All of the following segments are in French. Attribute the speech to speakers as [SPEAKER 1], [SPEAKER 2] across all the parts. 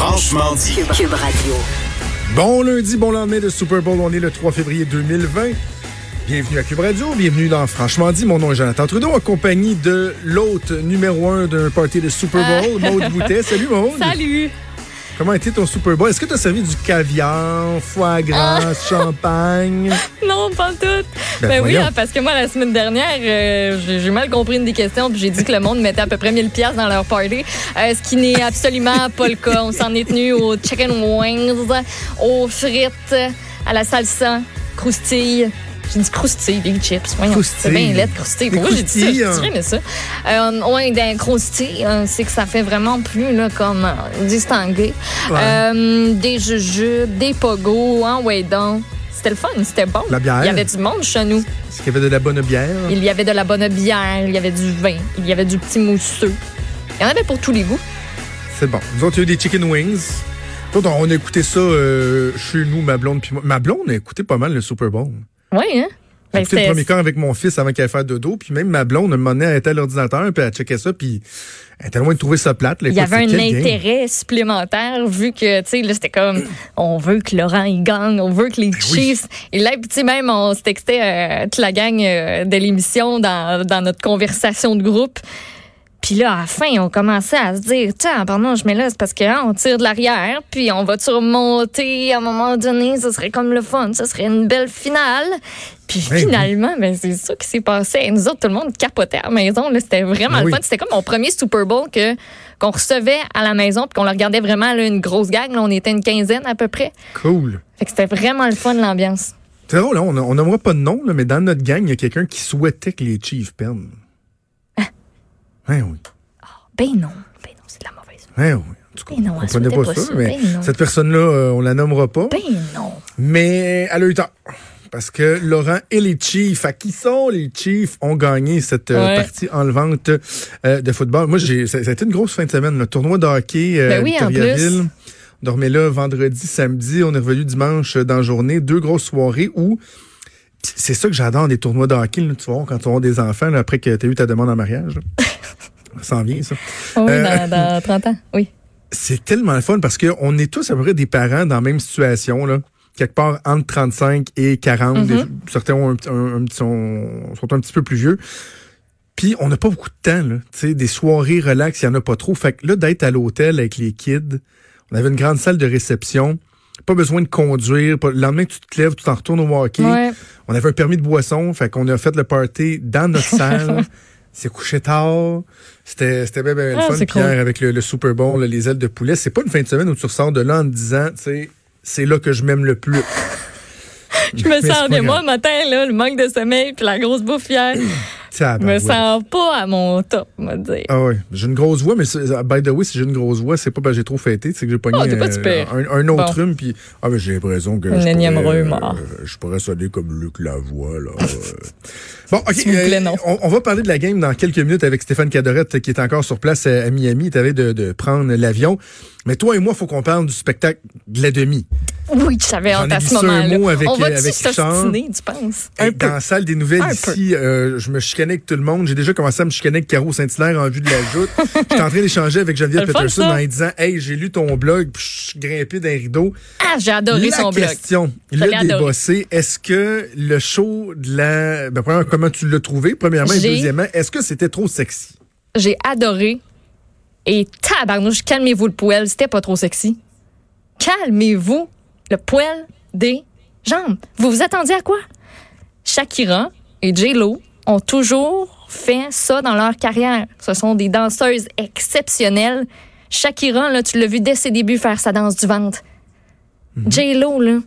[SPEAKER 1] Franchement dit.
[SPEAKER 2] Cube Radio.
[SPEAKER 3] Bon lundi, bon lendemain de Super Bowl. On est le 3 février 2020. Bienvenue à Cube Radio, bienvenue dans Franchement dit. Mon nom est Jonathan Trudeau, en compagnie de l'hôte numéro un d'un party de Super Bowl, Maude Boutet. Salut Maude.
[SPEAKER 4] Salut!
[SPEAKER 3] Comment a été ton Super Bowl? Est-ce que tu as servi du caviar, foie gras, champagne?
[SPEAKER 4] Non, pas tout.
[SPEAKER 3] Ben,
[SPEAKER 4] Ben, oui, hein, parce que moi, la semaine dernière, euh, j'ai j'ai mal compris une des questions, puis j'ai dit que le monde mettait à peu près 1000 pièces dans leur party, euh, ce qui n'est absolument pas le cas. On s'en est tenu aux chicken wings, aux frites, à la salsa, croustille. J'ai dit croustille, big chips. Voyons. C'est bien laid, croustille. Pourquoi j'ai dit ça?
[SPEAKER 3] hein.
[SPEAKER 4] mais ça. Euh, ouais, d'un croustille, euh, c'est que ça fait vraiment plus, là, comme euh, distingué.
[SPEAKER 3] Ouais.
[SPEAKER 4] Euh, des jujubes, des pogos, hein, ouais, donc. C'était le fun, c'était bon.
[SPEAKER 3] La bière.
[SPEAKER 4] Il y avait du monde chez nous.
[SPEAKER 3] Est-ce qu'il y avait de la bonne bière?
[SPEAKER 4] Il y avait de la bonne bière, il y avait du vin, il y avait du petit mousseux. Il y en avait pour tous les goûts.
[SPEAKER 3] C'est bon. Nous autres, il y a eu des chicken wings. On a écouté ça euh, chez nous, ma blonde puis moi. Ma blonde a écouté pas mal le Super Bowl.
[SPEAKER 4] Oui, hein? Ben,
[SPEAKER 3] écouté le
[SPEAKER 4] c'était-
[SPEAKER 3] premier quart avec mon fils avant qu'il aille faire dodo. Puis même ma blonde, à un moment donné, elle était à l'ordinateur, puis elle checkait ça, puis elle était loin de trouver ça plate. là.
[SPEAKER 4] il y avait un
[SPEAKER 3] game?
[SPEAKER 4] intérêt supplémentaire vu que, tu sais, là, c'était comme, on veut que Laurent, il gagne, on veut que les
[SPEAKER 3] Ben oui.
[SPEAKER 4] Chiefs. Et là, puis, tu sais, même, on se textait euh, toute la gang euh, de l'émission dans, dans notre conversation de groupe. Puis là, à la fin, on commençait à se dire, tiens, pardon, je mets là, c'est parce qu'on tire de l'arrière, puis on va remonter à un moment donné, ce serait comme le fun, ce serait une belle finale. Puis
[SPEAKER 3] Ben oui.
[SPEAKER 4] finalement, ben, c'est ça qui s'est passé. Et nous autres, tout le monde capotait à la maison. C'était vraiment
[SPEAKER 3] Ben
[SPEAKER 4] le fun. C'était comme mon premier Super Bowl que qu'on recevait à la maison, puis qu'on le regardait vraiment là, une grosse gang. Là, on était une quinzaine à peu près.
[SPEAKER 3] Cool.
[SPEAKER 4] Fait que c'était vraiment le fun, l'ambiance.
[SPEAKER 3] C'est drôle, hein, on n'aimera pas de nom, là, mais dans notre gang, il y a quelqu'un qui souhaitait que les Chiefs perdent. Ouais, oui.
[SPEAKER 4] Ben non, ben non, c'est de la mauvaise.
[SPEAKER 3] Ouais, oui. En tout cas,
[SPEAKER 4] Ben non,
[SPEAKER 3] on
[SPEAKER 4] souhaitait
[SPEAKER 3] pas,
[SPEAKER 4] pas
[SPEAKER 3] ça,
[SPEAKER 4] ça.
[SPEAKER 3] mais
[SPEAKER 4] Ben non.
[SPEAKER 3] cette personne-là, euh, on la nommera pas.
[SPEAKER 4] Ben non.
[SPEAKER 3] Mais elle a eu tort. Parce que Laurent et les Chiefs, à qui sont les Chiefs, ont gagné cette euh,
[SPEAKER 4] Ouais.
[SPEAKER 3] partie enlevante euh, de football. Moi, j'ai, ça, ça a été une grosse fin de semaine. Le tournoi de hockey euh,
[SPEAKER 4] Ben oui, en
[SPEAKER 3] Victoriaville. On dormait là vendredi, samedi. On est revenu dimanche dans la journée. Deux grosses soirées où c'est ça que j'adore des tournois de hockey. là, tu vois, quand tu avoir des enfants, là, après que tu as eu ta demande en mariage. Ça s'en vient, ça.
[SPEAKER 4] Oui,
[SPEAKER 3] Euh,
[SPEAKER 4] dans, dans 30 ans, oui.
[SPEAKER 3] C'est tellement le fun parce qu'on est tous à peu près des parents dans la même situation, là. Quelque part entre 35 et 40.
[SPEAKER 4] Mhm.
[SPEAKER 3] Des- certains ont un, sont, sont un petit peu plus vieux. Puis on n'a pas beaucoup de temps, là. Tu sais, des soirées relax, il n'y en a pas trop. Fait que là, d'être à l'hôtel avec les kids, on avait une grande salle de réception. Pas besoin de conduire. Pas- le lendemain, tu te lèves, tu t'en retournes au hockey.
[SPEAKER 4] Ouais.
[SPEAKER 3] On avait un permis de boisson, fait qu'on a fait le party dans notre salle. C'est couché tard. C'était c'était bien, bien le
[SPEAKER 4] Ah,
[SPEAKER 3] fun.
[SPEAKER 4] cool.
[SPEAKER 3] avec le, le Super Bowl, là, les ailes de poulet, c'est pas une fin de semaine où tu ressors de là en te disant, tu sais, c'est là que je m'aime le plus.
[SPEAKER 4] Je me sens bien. Moi, matin, là, le manque de sommeil puis la grosse bouffe hier, je me sens pas à mon top, on va dire.
[SPEAKER 3] Ah ouais, j'ai une grosse voix, mais c'est- by the way, si j'ai une grosse voix, c'est pas parce que j'ai trop fêté, c'est que j'ai pogné
[SPEAKER 4] Oh,
[SPEAKER 3] euh, un, un autre
[SPEAKER 4] Bon.
[SPEAKER 3] rhume, puis ah mais j'ai l'impression que je pourrais,
[SPEAKER 4] rhume,
[SPEAKER 3] euh, je pourrais sonner comme Luc Lavoie là. euh. bon, ok,
[SPEAKER 4] S'il vous plaît, non.
[SPEAKER 3] on, on va parler de la game dans quelques minutes avec Stéphane Cadorette qui est encore sur place à, à Miami. T'avais de, de prendre l'avion, mais toi et moi, faut qu'on parle du spectacle de la demi.
[SPEAKER 4] Oui, hâte
[SPEAKER 3] ai
[SPEAKER 4] à ce moment-là.
[SPEAKER 3] mot avec,
[SPEAKER 4] On
[SPEAKER 3] euh,
[SPEAKER 4] va-tu
[SPEAKER 3] avec
[SPEAKER 4] s'ostiner, tu penses? Peu.
[SPEAKER 3] dans la salle des nouvelles
[SPEAKER 4] Un
[SPEAKER 3] ici, euh, je me chicanais avec tout le monde. J'ai déjà commencé à me chicaner avec Caro Saint-Hilaire en vue de la joute. J'étais en train d'échanger avec Geneviève
[SPEAKER 4] le
[SPEAKER 3] Peterson en disant Hey, j'ai lu ton blog, puis je suis grimpé d'un rideau.
[SPEAKER 4] Ah, j'ai adoré
[SPEAKER 3] la
[SPEAKER 4] son blog.
[SPEAKER 3] question,
[SPEAKER 4] Je
[SPEAKER 3] le
[SPEAKER 4] l'ai adoré.
[SPEAKER 3] débossé, est-ce que le show de la. Ben, premièrement, comment tu l'as trouvé, premièrement, et deuxièmement, est-ce que c'était trop sexy?
[SPEAKER 4] J'ai adoré. Et tabarnouche, calmez-vous le poêle, c'était pas trop sexy. Calmez-vous le poêle des jambes. Vous vous attendiez à quoi? Shakira et J-Lo ont toujours fait ça dans leur carrière. Ce sont des danseuses exceptionnelles. Shakira, là, tu l'as vu dès ses débuts faire sa danse du ventre. J-Lo, là,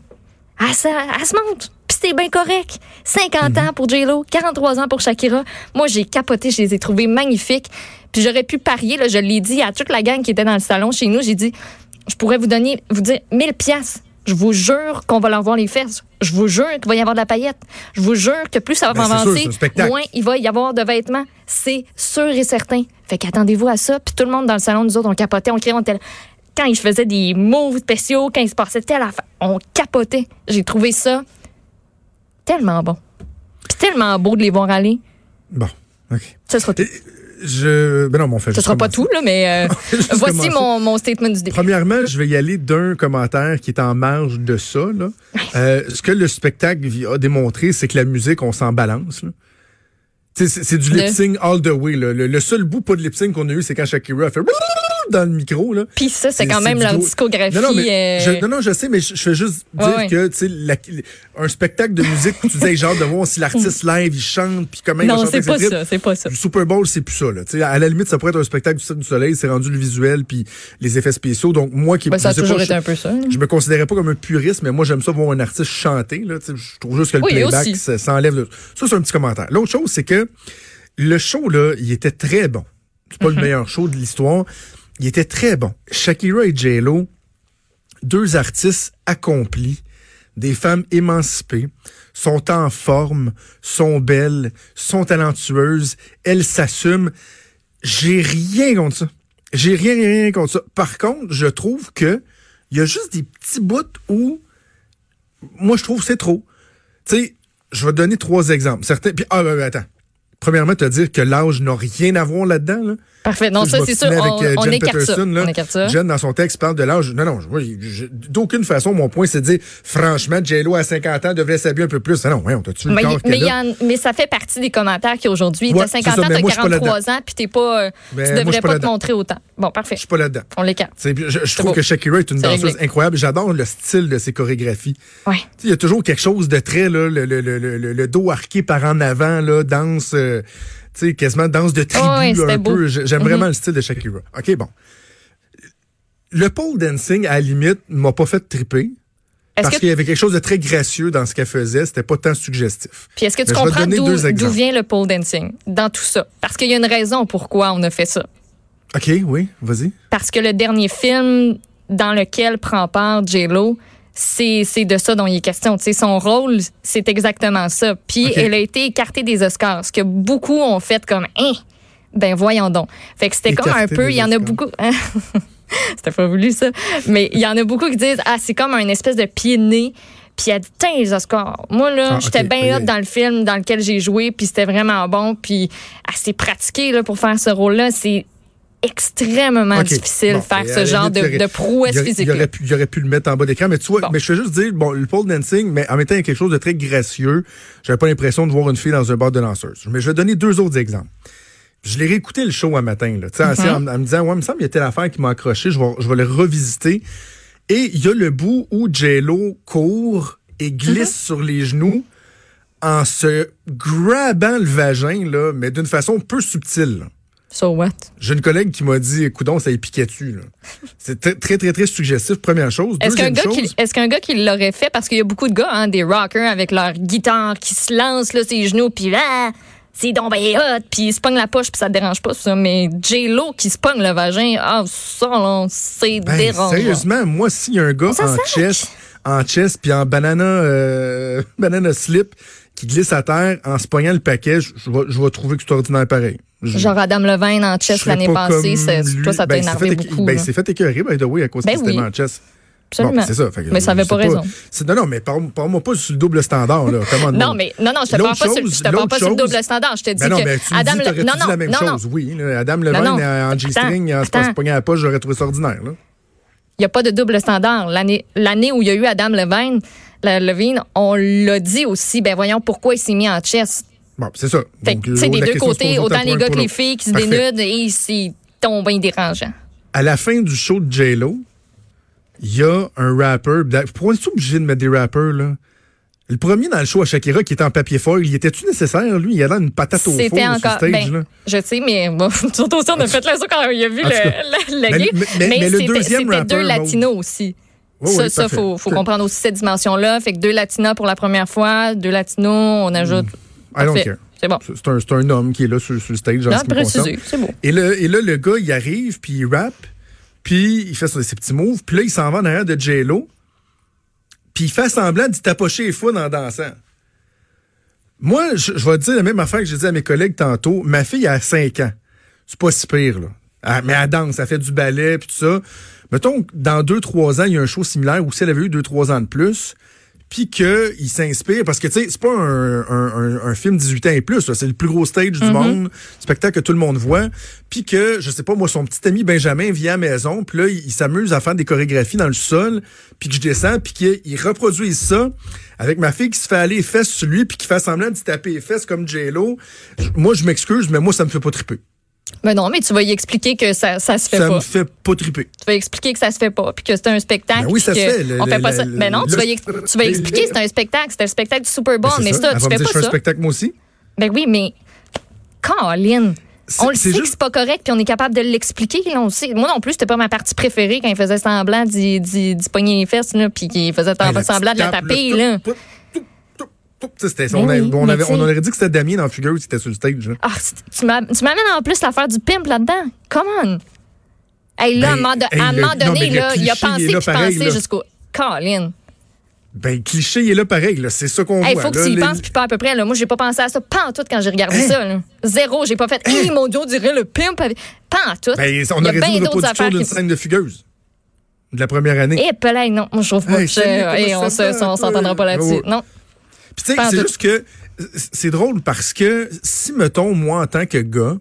[SPEAKER 4] elle, se- elle se monte. Puis c'était bien correct. 50 ans pour J-Lo, 43 ans pour Shakira. Moi, j'ai capoté, je les ai trouvés magnifiques. Puis j'aurais pu parier, là, je l'ai dit à toute la gang qui était dans le salon chez nous, j'ai dit, je pourrais vous donner, vous dire 1000 pièces. Je vous jure qu'on va leur voir les fesses. Je vous jure qu'il va y avoir de la paillette. Je vous jure que plus ça va
[SPEAKER 3] Ben,
[SPEAKER 4] avancer, moins il va y avoir de vêtements. C'est sûr et certain. Fait qu'attendez-vous à ça. Puis tout le monde dans le salon, nous autres, on capotait, on criait, on était. Quand ils faisaient des moves spéciaux, quand il se passait telle affaire, on capotait. J'ai trouvé ça tellement bon. Puis tellement beau de les voir aller.
[SPEAKER 3] Bon, OK.
[SPEAKER 4] Ça sera tout.
[SPEAKER 3] Je, ben non, mon fait
[SPEAKER 4] Ce sera pas tout, là, mais euh, voici mon, mon statement du début.
[SPEAKER 3] Premièrement, je vais y aller d'un commentaire qui est en marge de ça. Là. Euh, ce que le spectacle a démontré, c'est que la musique, on s'en balance. là. C'est c'est du lip sync all the way. Là. Le, le seul bout pas de lip sync qu'on a eu, c'est quand Shakira a fait dans le micro. Là.
[SPEAKER 4] Puis ça, c'est quand même leur discographie.
[SPEAKER 3] Non, non, mais
[SPEAKER 4] euh,
[SPEAKER 3] je, non, non, je sais, mais je, je fais juste dire
[SPEAKER 4] ouais.
[SPEAKER 3] que tu sais, un spectacle de musique tu disais genre de voir si l'artiste live il chante puis comment il va
[SPEAKER 4] non, c'est pas ça, c'est pas ça.
[SPEAKER 3] Du Super Bowl, c'est plus ça. Là. Tu sais, à la limite, ça pourrait être un spectacle du Cirque du Soleil, c'est rendu le visuel puis les effets spéciaux. Donc moi qui
[SPEAKER 4] Ben, ça a toujours
[SPEAKER 3] pas,
[SPEAKER 4] été
[SPEAKER 3] je-
[SPEAKER 4] un peu ça.
[SPEAKER 3] je me considérais pas comme un puriste, mais moi, j'aime ça voir un artiste chanter. Là, je trouve juste que le
[SPEAKER 4] Oui,
[SPEAKER 3] playback ça, ça enlève. le- Ça, c'est un petit commentaire. L'autre chose, c'est que le show, là, il était très bon. C'est pas le meilleur show de l'histoire. Il était très bon. Shakira et J-Lo, deux artistes accomplis, des femmes émancipées, sont en forme, sont belles, sont talentueuses, elles s'assument. J'ai rien contre ça. J'ai rien, rien, contre ça. Par contre, je trouve que il y a juste des petits bouts où moi je trouve c'est trop. Tu sais, je vais te donner trois exemples. Certains. Puis, ah, ben, ben, attends. Premièrement, te dire que l'âge n'a rien à voir là-dedans. Là.
[SPEAKER 4] Parfait. Non, ça, c'est sûr. On,
[SPEAKER 3] avec, euh,
[SPEAKER 4] on
[SPEAKER 3] Jen
[SPEAKER 4] écarte ça.
[SPEAKER 3] Là.
[SPEAKER 4] On écarte ça.
[SPEAKER 3] Jen, dans son texte, parle de l'âge. Non, non, je- oui, je- d'aucune façon, mon point, c'est de dire, franchement, J-Lo, à 50 ans, devrait s'habiller un peu plus. Ah non, ouais, on t'a-tu le
[SPEAKER 4] Mais,
[SPEAKER 3] corps
[SPEAKER 4] mais,
[SPEAKER 3] qu'elle
[SPEAKER 4] il y
[SPEAKER 3] a?
[SPEAKER 4] en- mais ça fait partie des commentaires qui aujourd'hui,
[SPEAKER 3] Ouais,
[SPEAKER 4] t'as
[SPEAKER 3] c'est
[SPEAKER 4] 50
[SPEAKER 3] ça,
[SPEAKER 4] ans, t'as
[SPEAKER 3] moi, je suis pas
[SPEAKER 4] 43 ans, puis t'es pas, euh,
[SPEAKER 3] Mais
[SPEAKER 4] tu devrais
[SPEAKER 3] pas
[SPEAKER 4] pas te montrer autant. Bon, parfait.
[SPEAKER 3] Je suis pas là-dedans.
[SPEAKER 4] On l'écarte.
[SPEAKER 3] Je, je trouve
[SPEAKER 4] beau.
[SPEAKER 3] que Shakira est une danseuse
[SPEAKER 4] réglé.
[SPEAKER 3] incroyable. J'adore le style de ses chorégraphies.
[SPEAKER 4] Ouais.
[SPEAKER 3] Il y a toujours quelque chose de très, là, le, le, le, le, le dos arqué par en avant, là, danse, euh, tu sais, quasiment danse de tribu,
[SPEAKER 4] Oh, ouais,
[SPEAKER 3] un
[SPEAKER 4] beau.
[SPEAKER 3] peu. J'ai- J'aime vraiment le style de Shakira. OK, bon. Le pole dancing, à la limite, m'a pas fait triper. Parce qu'il y avait quelque chose de très gracieux dans ce qu'elle faisait. C'était pas tant suggestif.
[SPEAKER 4] puis est-ce que tu
[SPEAKER 3] Mais
[SPEAKER 4] comprends d'où vient le pole dancing dans tout ça? Parce qu'il y a une raison pourquoi on a fait ça.
[SPEAKER 3] OK, oui, vas-y.
[SPEAKER 4] Parce que le dernier film dans lequel prend part J-Lo, c'est c'est de ça dont il est question. Tu sais, son rôle, c'est exactement ça. Puis
[SPEAKER 3] Ok.
[SPEAKER 4] elle a été écartée des Oscars, ce que beaucoup ont fait comme hein, ben voyons donc. Fait que c'était comme un peu, il y en a beaucoup. C'était pas voulu ça, mais il y en a beaucoup qui disent ah c'est comme un espèce de pied de nez. Puis elle dit Tain, les Oscars. Moi là,
[SPEAKER 3] Ah,
[SPEAKER 4] j'étais bien hot dans le film dans lequel j'ai joué, puis c'était vraiment bon, puis elle s'est pratiquée là pour faire ce rôle-là. C'est extrêmement difficile
[SPEAKER 3] Bon,
[SPEAKER 4] de faire ce genre
[SPEAKER 3] limite,
[SPEAKER 4] de,
[SPEAKER 3] aurait-
[SPEAKER 4] de prouesse
[SPEAKER 3] il
[SPEAKER 4] physique.
[SPEAKER 3] Il aurait, pu, il aurait pu le mettre en bas d'écran, mais tu vois,
[SPEAKER 4] Bon.
[SPEAKER 3] mais je fais juste dire, bon, le pole dancing, mais en même temps, il y a quelque chose de très gracieux. J'avais pas l'impression de voir une fille dans un bar de danseuse. Mais je vais donner deux autres exemples. Je l'ai réécouté le show un matin, là,
[SPEAKER 4] Mm-hmm.
[SPEAKER 3] en, en me disant, ouais, il me semble qu'il y a telle affaire qui m'a accroché, je vais, je vais le revisiter. Et il y a le bout où J-Lo court et glisse
[SPEAKER 4] Mm-hmm.
[SPEAKER 3] sur les genoux en se grabant le vagin, là, mais d'une façon peu subtile. là.
[SPEAKER 4] So what?
[SPEAKER 3] J'ai une collègue qui m'a dit, coudon, ça y piquait dessus. là? C'est très, très, très, très suggestif, première chose.
[SPEAKER 4] Est-ce qu'un gars,
[SPEAKER 3] chose,
[SPEAKER 4] gars qui l'aurait fait, parce qu'il y a beaucoup de gars, hein, des rockers avec leur guitare qui se lancent là, ses genoux, puis ah, c'est donc ben hot, puis ils se pognent la poche, puis ça te dérange pas, ça. Mais J-Lo qui se pogne le vagin, ah, ça, là, c'est
[SPEAKER 3] ben,
[SPEAKER 4] dérangeant.
[SPEAKER 3] sérieusement, moi, s'il y a un gars en chest, en chest, puis en banana, euh, banana slip, qui glisse à terre en se pognant le paquet, je je vais, je vais trouver que c'est ordinaire pareil.
[SPEAKER 4] Genre Adam Levine en chess l'année
[SPEAKER 3] pas
[SPEAKER 4] passée, toi, ça t'a
[SPEAKER 3] Ben,
[SPEAKER 4] énervé beaucoup.
[SPEAKER 3] Ben, c'est fait écœurer, by the way, à cause
[SPEAKER 4] Ben
[SPEAKER 3] était
[SPEAKER 4] oui.
[SPEAKER 3] en chess.
[SPEAKER 4] Absolument.
[SPEAKER 3] Bon, c'est ça. Fait que
[SPEAKER 4] Mais ça avait
[SPEAKER 3] c'est
[SPEAKER 4] pas raison.
[SPEAKER 3] Non, non, mais parle- parle-moi pas sur le double standard, là.
[SPEAKER 4] Non, mais non, non, je te parle pas, sur,
[SPEAKER 3] chose-
[SPEAKER 4] je te parle pas sur le
[SPEAKER 3] chose-
[SPEAKER 4] double standard. Je te dis
[SPEAKER 3] Ben non,
[SPEAKER 4] que
[SPEAKER 3] mais tu me
[SPEAKER 4] Adam
[SPEAKER 3] dis,
[SPEAKER 4] Le- non, non,
[SPEAKER 3] la même
[SPEAKER 4] non, non.
[SPEAKER 3] chose, oui. là. Adam Levine
[SPEAKER 4] non.
[SPEAKER 3] en G-string, en se pognant à la poche, j'aurais trouvé ça ordinaire, là.
[SPEAKER 4] Il n'y a pas de double standard. L'année où il y a eu Adam Levine, Levine, on l'a dit aussi, ben voyons pourquoi il s'est mis en chess.
[SPEAKER 3] Bon, c'est ça.
[SPEAKER 4] Sais,
[SPEAKER 3] euh,
[SPEAKER 4] des
[SPEAKER 3] la
[SPEAKER 4] deux côtés, autant les gars que les filles qui se
[SPEAKER 3] Parfait.
[SPEAKER 4] dénudent, et c'est tombé dérangeant.
[SPEAKER 3] À la fin du show de J-Lo, il y a un rapper. Pourquoi est-tu obligé de mettre des rappers, là? Le premier dans le show à Shakira qui était en papier foil, il était-tu nécessaire, lui? Il a l'air une patate au four sur
[SPEAKER 4] encore.
[SPEAKER 3] stage,
[SPEAKER 4] ben,
[SPEAKER 3] là.
[SPEAKER 4] je sais, mais bon, surtout aussi, on a fait le saut quand il a vu le, le, le
[SPEAKER 3] Mais- mais- mais- le deuxième
[SPEAKER 4] deux latinos aussi.
[SPEAKER 3] Oui,
[SPEAKER 4] ça, ça faut, faut comprendre aussi cette dimension-là. Fait que deux latinas pour la première fois, deux latinos, on ajoute.
[SPEAKER 3] I don't care.
[SPEAKER 4] C'est bon.
[SPEAKER 3] C'est un, un homme qui est là sur, sur le stage,
[SPEAKER 4] Non, précisé, c'est beau.
[SPEAKER 3] Et, le, et là, le gars, il arrive, puis il rappe, puis il fait ses petits moves, puis là, il s'en va en arrière de J-Lo, puis il fait semblant d'y tapocher les founes en dansant. Moi, je, je vais te dire la même affaire que j'ai dit à mes collègues tantôt. Ma fille a 5 ans. C'est pas si pire, là. Elle- mais elle danse, elle fait du ballet, puis tout ça. Mettons que dans 2-3 ans, il y a un show similaire où si elle avait eu 2-3 ans de plus, puis qu'il s'inspire, parce que tu sais, c'est pas un, un, un, film 18 ans et plus, c'est le plus gros stage du
[SPEAKER 4] Mm-hmm.
[SPEAKER 3] monde, spectacle que tout le monde voit, puis que, je sais pas, moi, son petit ami Benjamin vient à la maison, puis là, il, il s'amuse à faire des chorégraphies dans le sol, puis que je descends, puis qu'il reproduise ça avec ma fille qui se fait aller les fesses sur lui, puis qui fait semblant de se taper les fesses comme J-Lo. Je- Moi, je m'excuse, mais moi, ça me fait pas triper.
[SPEAKER 4] Mais non, mais tu vas y expliquer que ça, ça se fait
[SPEAKER 3] Ça
[SPEAKER 4] pas.
[SPEAKER 3] me fait pas triper.
[SPEAKER 4] Tu vas expliquer que ça se fait pas, puis que c'est un spectacle.
[SPEAKER 3] Ben oui, ça se
[SPEAKER 4] que
[SPEAKER 3] fait, le-
[SPEAKER 4] on fait
[SPEAKER 3] le-
[SPEAKER 4] pas ça. Mais non, tu vas, y tu vas expliquer que c'est un spectacle. C'est un spectacle du Super Bowl,
[SPEAKER 3] Ben,
[SPEAKER 4] mais ça,
[SPEAKER 3] Elle
[SPEAKER 4] tu fais pas
[SPEAKER 3] je fais un
[SPEAKER 4] ça.
[SPEAKER 3] spectacle moi aussi.
[SPEAKER 4] Ben oui, mais
[SPEAKER 3] C'est-
[SPEAKER 4] on le sait que
[SPEAKER 3] juste-
[SPEAKER 4] c'est pas correct, puis on est capable de l'expliquer. Moi non plus, c'était pas ma partie préférée quand il faisait semblant d'y pogner les fesses, là, puis qu'il faisait
[SPEAKER 3] Hey,
[SPEAKER 4] semblant de la taper. Là.
[SPEAKER 3] tout, tout, tout, tout, tout. Tu sais, c'était-
[SPEAKER 4] Ben
[SPEAKER 3] on,
[SPEAKER 4] oui,
[SPEAKER 3] avait- aurait dit que c'était Damien dans Figure qui était sur le stage. là.
[SPEAKER 4] Ah, tu m'amènes en plus l'affaire du pimp là-dedans. Come on. Hey, là, à un
[SPEAKER 3] Ben,
[SPEAKER 4] moment, de-
[SPEAKER 3] hey,
[SPEAKER 4] à un
[SPEAKER 3] le-
[SPEAKER 4] moment
[SPEAKER 3] non,
[SPEAKER 4] donné,
[SPEAKER 3] le
[SPEAKER 4] là, il a
[SPEAKER 3] il
[SPEAKER 4] pensé
[SPEAKER 3] là
[SPEAKER 4] qu'il pensait
[SPEAKER 3] là.
[SPEAKER 4] jusqu'au. Colin.
[SPEAKER 3] Ben, le cliché, il est là pareil. là. C'est ça qu'on
[SPEAKER 4] Il
[SPEAKER 3] voit.
[SPEAKER 4] faut que
[SPEAKER 3] là.
[SPEAKER 4] tu y
[SPEAKER 3] Les-
[SPEAKER 4] penses, puis pas à peu près. Là. Moi, j'ai pas pensé à ça. Pas en tout quand j'ai regardé
[SPEAKER 3] Hein?
[SPEAKER 4] ça. Là. Zéro. J'ai pas fait. Hey, mon Dieu, on dirait le pimp. avec- Pas en tout.
[SPEAKER 3] Ben, on
[SPEAKER 4] Il
[SPEAKER 3] aurait dit
[SPEAKER 4] bien
[SPEAKER 3] une
[SPEAKER 4] d'autres
[SPEAKER 3] reproduction
[SPEAKER 4] affaires
[SPEAKER 3] d'une scène de Fugueuse. De la première année.
[SPEAKER 4] Eh, pelay, non. Moi, je trouve pas
[SPEAKER 3] Hey,
[SPEAKER 4] que. Hey, on s'entendra pas là-dessus.
[SPEAKER 3] Ouais.
[SPEAKER 4] Non.
[SPEAKER 3] Puis tu sais, c'est juste que c'est drôle parce que si, mettons, moi, en tant que gars,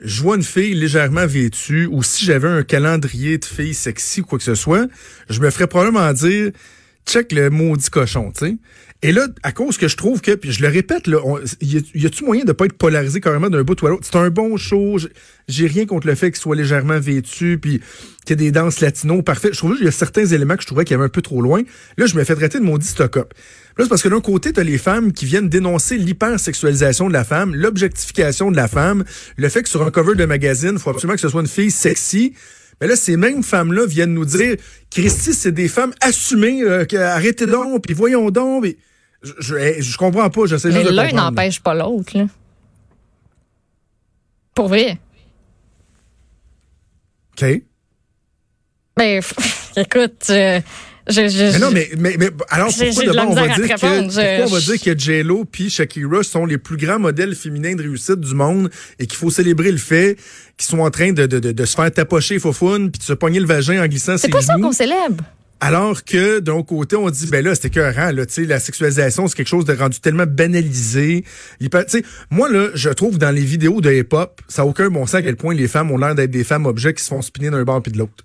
[SPEAKER 3] je vois une fille légèrement vêtue ou si j'avais un calendrier de filles sexy ou quoi que ce soit, je me ferais probablement dire check le maudit cochon, tu sais. Et là, à cause que je trouve que, puis je le répète, là, y a-tu moyen de pas être polarisé carrément d'un bout ou à l'autre? C'est un bon show. j'ai- rien contre le fait qu'il soit légèrement vêtu, puis qu'il y ait des danses latino parfait. Je trouve qu'il y a certains éléments que je trouvais qu'il y avait un peu trop loin. Là, je me fais traiter de maudit stock-up. Là, c'est parce que d'un côté, t'as les femmes qui viennent dénoncer l'hypersexualisation de la femme, l'objectification de la femme, le fait que sur un cover de magazine, faut absolument que ce soit une fille sexy. Mais là, ces mêmes femmes-là viennent nous dire, Christy, c'est des femmes assumées, euh, que, arrêtez donc, puis voyons donc. puis je, je, je comprends pas, j'essaie juste de
[SPEAKER 4] l'un n'empêche pas l'autre. là. Pour vrai.
[SPEAKER 3] OK.
[SPEAKER 4] Ben, écoute, euh, je, je,
[SPEAKER 3] Mais non, mais, mais, mais alors pourquoi d'abord on va dire que
[SPEAKER 4] je-
[SPEAKER 3] pourquoi on va dire que J-Lo puis Shakira sont les plus grands modèles féminins de réussite du monde et qu'il faut célébrer le fait qu'ils sont en train de, de, de, de se faire tapocher faufoune puis de se pogner le vagin en glissant
[SPEAKER 4] c'est
[SPEAKER 3] ses
[SPEAKER 4] pas ça
[SPEAKER 3] genoux?
[SPEAKER 4] qu'on célèbre.
[SPEAKER 3] Alors que d'un côté, on dit ben là, c'était écœurant, là, tu sais, la sexualisation, c'est quelque chose de rendu tellement banalisé. Il peut- tu sais, moi là, je trouve dans les vidéos de hip-hop, ça n'a aucun bon sens à quel point les femmes ont l'air d'être des femmes objets qui se font spinner d'un bord puis de l'autre.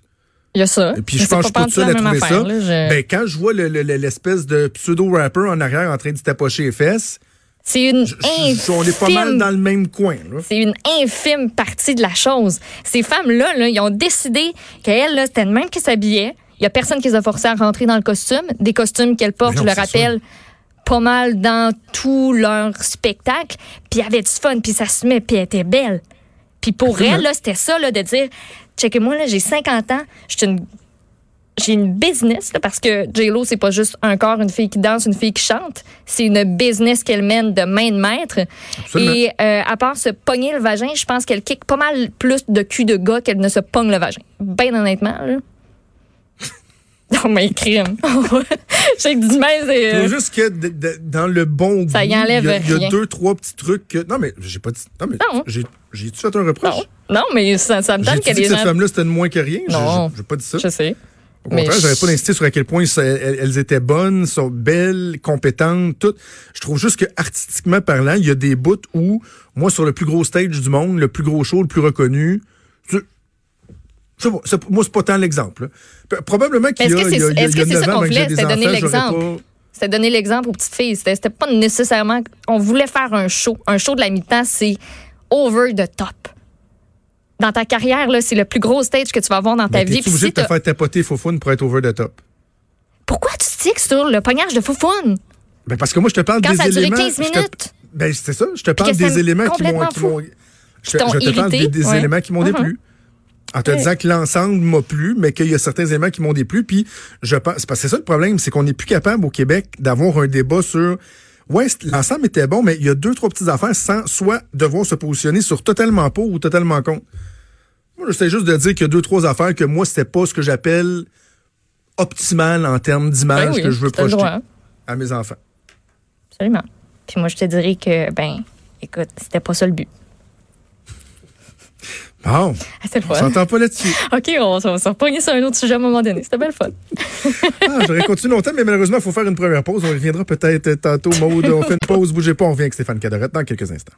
[SPEAKER 4] Il y a ça.
[SPEAKER 3] Et puis je pense que je suis pas tout seul à trouver ça.
[SPEAKER 4] affaire, là, je-
[SPEAKER 3] Ben quand je vois le- le- le- l'espèce de pseudo-rapper en arrière en train de se tapocher les fesses,
[SPEAKER 4] c'est une
[SPEAKER 3] je- je- on est pas mal
[SPEAKER 4] infime
[SPEAKER 3] dans le même coin.
[SPEAKER 4] C'est une infime partie de la chose. Ces femmes-là, là, ils ont décidé qu'elles, c'était le même qui s'habillait. Il y a personne qui les a forcées à rentrer dans le costume. Des costumes qu'elles portent,
[SPEAKER 3] non,
[SPEAKER 4] je le rappelle, pas mal dans tout leur spectacle. Puis il y avait du fun, puis ça se met, puis elle était belle. Puis pour
[SPEAKER 3] Absolument.
[SPEAKER 4] elle, c'était ça, là, de dire, checkez-moi, là, j'ai 50 ans, suis une j'ai une business, là, parce que J-Lo, c'est pas juste un corps, une fille qui danse, une fille qui chante. C'est une business qu'elle mène de main de maître.
[SPEAKER 3] Absolument.
[SPEAKER 4] Et euh, à part se pogner le vagin, je pense qu'elle kick pas mal plus de cul de gars qu'elle ne se pogne le vagin. Ben honnêtement, là. Non, mais crime. J'ai mais
[SPEAKER 3] Je
[SPEAKER 4] c'est. euh,
[SPEAKER 3] juste que de- de- dans le bon
[SPEAKER 4] Ça y
[SPEAKER 3] goût,
[SPEAKER 4] enlève
[SPEAKER 3] il y a, il y a deux, trois petits trucs que. Non, mais j'ai pas dit. Non, mais
[SPEAKER 4] Non.
[SPEAKER 3] j'ai j'ai-tu fait un reproche?
[SPEAKER 4] Non, non, mais ça, ça me donne que
[SPEAKER 3] dit
[SPEAKER 4] les
[SPEAKER 3] que cette femme-là, c'était moins que rien?
[SPEAKER 4] Non.
[SPEAKER 3] J'ai pas dit ça.
[SPEAKER 4] Je sais.
[SPEAKER 3] Au contraire, j'avais pas insisté sur à quel point ça- elles, étaient bonnes, sont belles, compétentes, toutes. Je trouve juste que artistiquement parlant, il y a des bouts où, moi, sur le plus gros stage du monde, le plus gros show, le plus reconnu, moi, c'est pas tant l'exemple. Probablement qu'il y a,
[SPEAKER 4] est-ce que c'est ça
[SPEAKER 3] 9 ans,
[SPEAKER 4] qu'on voulait? C'était donner l'exemple. C'était donner l'exemple aux petites filles. C'était pas nécessairement. On voulait faire un show. Un show de la mi-temps, c'est over the top. Dans ta carrière, là, c'est le plus gros stage que tu vas avoir dans ta
[SPEAKER 3] Mais
[SPEAKER 4] vie.
[SPEAKER 3] t'es-tu
[SPEAKER 4] Puis
[SPEAKER 3] obligé
[SPEAKER 4] si
[SPEAKER 3] de te faire tapoter faufoune pour être over the top?
[SPEAKER 4] Pourquoi tu sticks sur le pognage de foufoune?
[SPEAKER 3] Ben parce que moi, je te parle
[SPEAKER 4] Quand
[SPEAKER 3] des
[SPEAKER 4] ça a duré
[SPEAKER 3] éléments.
[SPEAKER 4] 15
[SPEAKER 3] je te-
[SPEAKER 4] minutes.
[SPEAKER 3] Ben, c'est ça. Je te parle des éléments qui m'ont.
[SPEAKER 4] complètement
[SPEAKER 3] qui m'ont-
[SPEAKER 4] fou.
[SPEAKER 3] Je,
[SPEAKER 4] t'ont
[SPEAKER 3] je te parle des,
[SPEAKER 4] irrité,
[SPEAKER 3] des
[SPEAKER 4] ouais.
[SPEAKER 3] éléments qui m'ont déplu. En te
[SPEAKER 4] Ouais.
[SPEAKER 3] disant que l'ensemble m'a plu, mais qu'il y a certains éléments qui m'ont déplu. Puis, je pense. C'est parce que c'est ça le problème, c'est qu'on n'est plus capable au Québec d'avoir un débat sur. Ouais, l'ensemble était bon, mais il y a deux, trois petites affaires sans soit devoir se positionner sur totalement pour ou totalement contre. Moi, j'essaie juste de dire qu'il y a deux, trois affaires que moi, c'était pas ce que j'appelle optimal en termes d'image
[SPEAKER 4] Ben oui,
[SPEAKER 3] que je veux projeter à mes enfants.
[SPEAKER 4] Absolument. Puis moi, je te dirais que, ben, écoute, c'était pas ça le but.
[SPEAKER 3] Bon,
[SPEAKER 4] Ah, C'était le
[SPEAKER 3] on
[SPEAKER 4] fun.
[SPEAKER 3] s'entend pas là-dessus.
[SPEAKER 4] OK, on, va se repogner sur un autre sujet à un moment donné. C'était belle fun.
[SPEAKER 3] Ah, J'aurais continué longtemps, mais malheureusement, il faut faire une première pause. On reviendra peut-être tantôt. Maude, on fait une pause, bougez pas, on revient avec Stéphane Cadorette dans quelques instants.